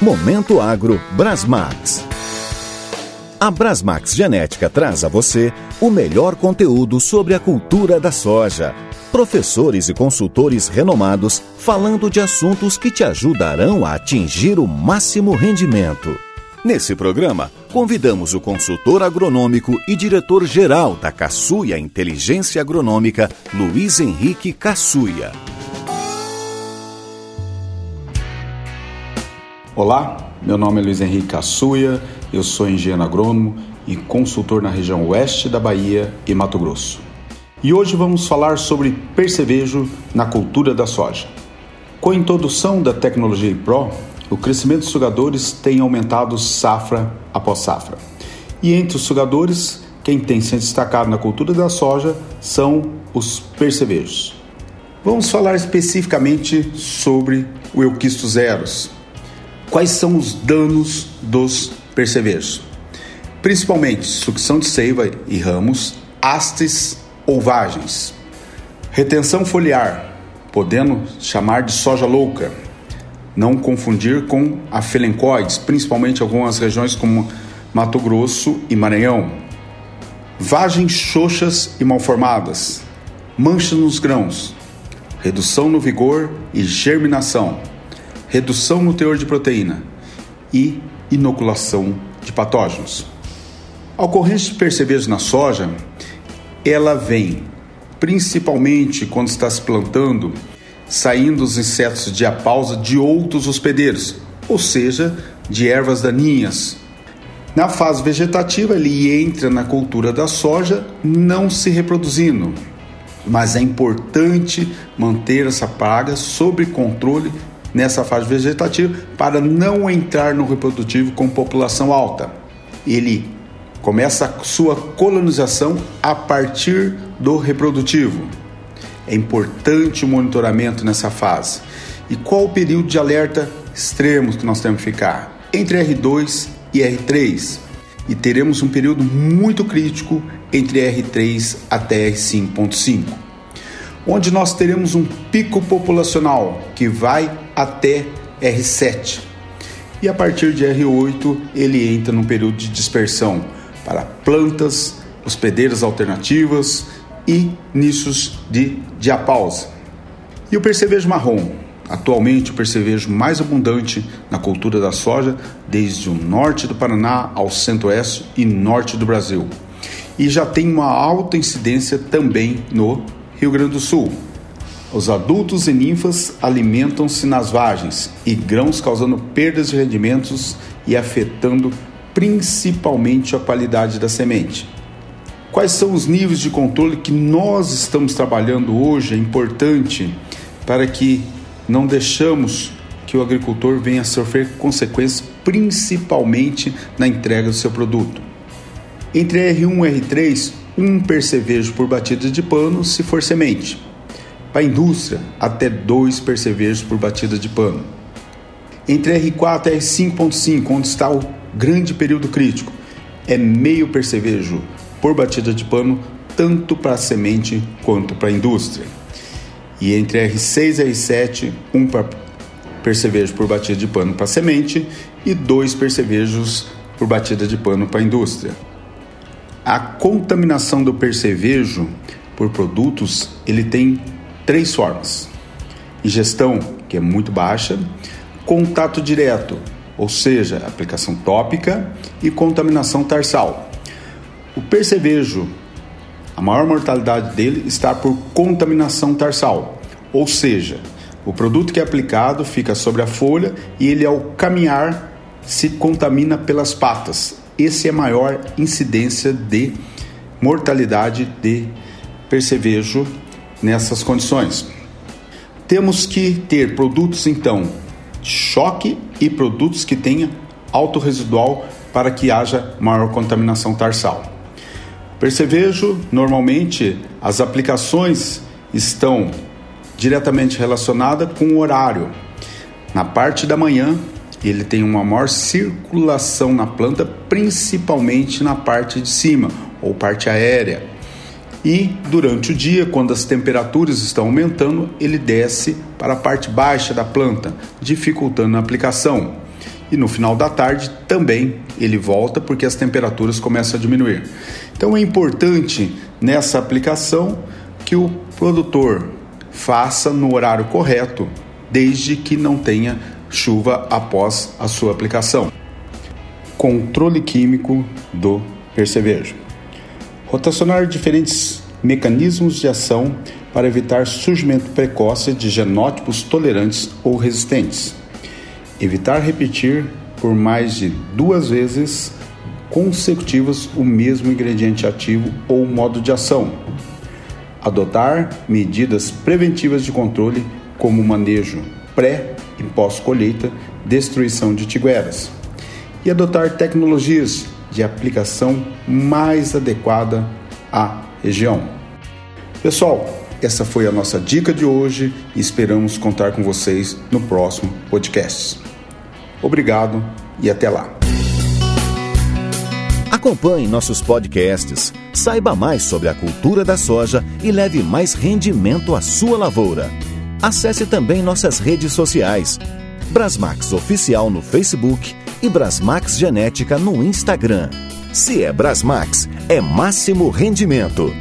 Momento Agro Brasmax. A Brasmax Genética traz a você o melhor conteúdo sobre a cultura da soja. Professores e consultores renomados falando de assuntos que te ajudarão a atingir o máximo rendimento. Nesse programa, convidamos o consultor agronômico e diretor-geral da Caçuia Inteligência Agronômica, Luiz Henrique Caçuia. Olá, meu nome é Luiz Henrique Caçuia, eu sou engenheiro agrônomo e consultor na região oeste da Bahia e Mato Grosso. E hoje vamos falar sobre percevejo na cultura da soja. Com a introdução da tecnologia Pro, o crescimento dos sugadores tem aumentado safra após safra. E entre os sugadores, quem tem se destacado na cultura da soja são os percevejos. Vamos falar especificamente sobre o Euquisto Zeros, Quais são os danos dos percevejos? Principalmente sucção de seiva e ramos, hastes ou vagens. Retenção foliar, podendo chamar de soja louca. Não confundir com a felencoides, principalmente algumas regiões como Mato Grosso e Maranhão. Vagens xoxas e malformadas. Manchas nos grãos. Redução no vigor e germinação redução no teor de proteína e inoculação de patógenos. A ocorrência de percevejos na soja, ela vem principalmente quando está se plantando, saindo os insetos de apausa de outros hospedeiros, ou seja, de ervas daninhas. Na fase vegetativa, ele entra na cultura da soja, não se reproduzindo, mas é importante manter essa praga sob controle nessa fase vegetativa para não entrar no reprodutivo com população alta. Ele começa a sua colonização a partir do reprodutivo. É importante o monitoramento nessa fase. E qual o período de alerta extremos que nós temos que ficar? Entre R2 e R3. E teremos um período muito crítico entre R3 até R5.5 onde nós teremos um pico populacional que vai até R7. E a partir de R8 ele entra num período de dispersão para plantas, hospedeiras alternativas e nichos de diapausa. E o percevejo marrom, atualmente o percevejo mais abundante na cultura da soja, desde o norte do Paraná ao centro-oeste e norte do Brasil. E já tem uma alta incidência também no Rio Grande do Sul. Os adultos e ninfas alimentam-se nas vagens e grãos, causando perdas de rendimentos e afetando principalmente a qualidade da semente. Quais são os níveis de controle que nós estamos trabalhando hoje? É importante para que não deixamos que o agricultor venha a sofrer consequências, principalmente na entrega do seu produto. Entre R1 e R3, um percevejo por batida de pano se for semente. Para a indústria, até dois percevejos por batida de pano. Entre R4 e R5.5, onde está o grande período crítico, é meio percevejo por batida de pano, tanto para a semente quanto para a indústria. E entre R6 e R7, um percevejo por batida de pano para a semente e dois percevejos por batida de pano para a indústria. A contaminação do percevejo por produtos, ele tem três formas. Ingestão, que é muito baixa, contato direto, ou seja, aplicação tópica e contaminação tarsal. O percevejo, a maior mortalidade dele está por contaminação tarsal, ou seja, o produto que é aplicado fica sobre a folha e ele ao caminhar se contamina pelas patas, esse é a maior incidência de mortalidade de percevejo nessas condições. Temos que ter produtos então choque e produtos que tenham alto residual para que haja maior contaminação tarsal. Percevejo, normalmente as aplicações estão diretamente relacionadas com o horário. Na parte da manhã, ele tem uma maior circulação na planta, principalmente na parte de cima ou parte aérea. E durante o dia, quando as temperaturas estão aumentando, ele desce para a parte baixa da planta, dificultando a aplicação. e no final da tarde também ele volta porque as temperaturas começam a diminuir. Então é importante nessa aplicação que o produtor faça no horário correto, desde que não tenha chuva após a sua aplicação. Controle químico do percevejo. Rotacionar diferentes mecanismos de ação para evitar surgimento precoce de genótipos tolerantes ou resistentes. Evitar repetir por mais de duas vezes consecutivas o mesmo ingrediente ativo ou modo de ação. Adotar medidas preventivas de controle, como manejo pré e pós-colheita, destruição de tigueras. E adotar tecnologias de aplicação mais adequada à região. Pessoal, essa foi a nossa dica de hoje e esperamos contar com vocês no próximo podcast. Obrigado e até lá. Acompanhe nossos podcasts, saiba mais sobre a cultura da soja e leve mais rendimento à sua lavoura. Acesse também nossas redes sociais. Brasmax Oficial no Facebook e Brasmax Genética no Instagram. Se é Brasmax, é máximo rendimento.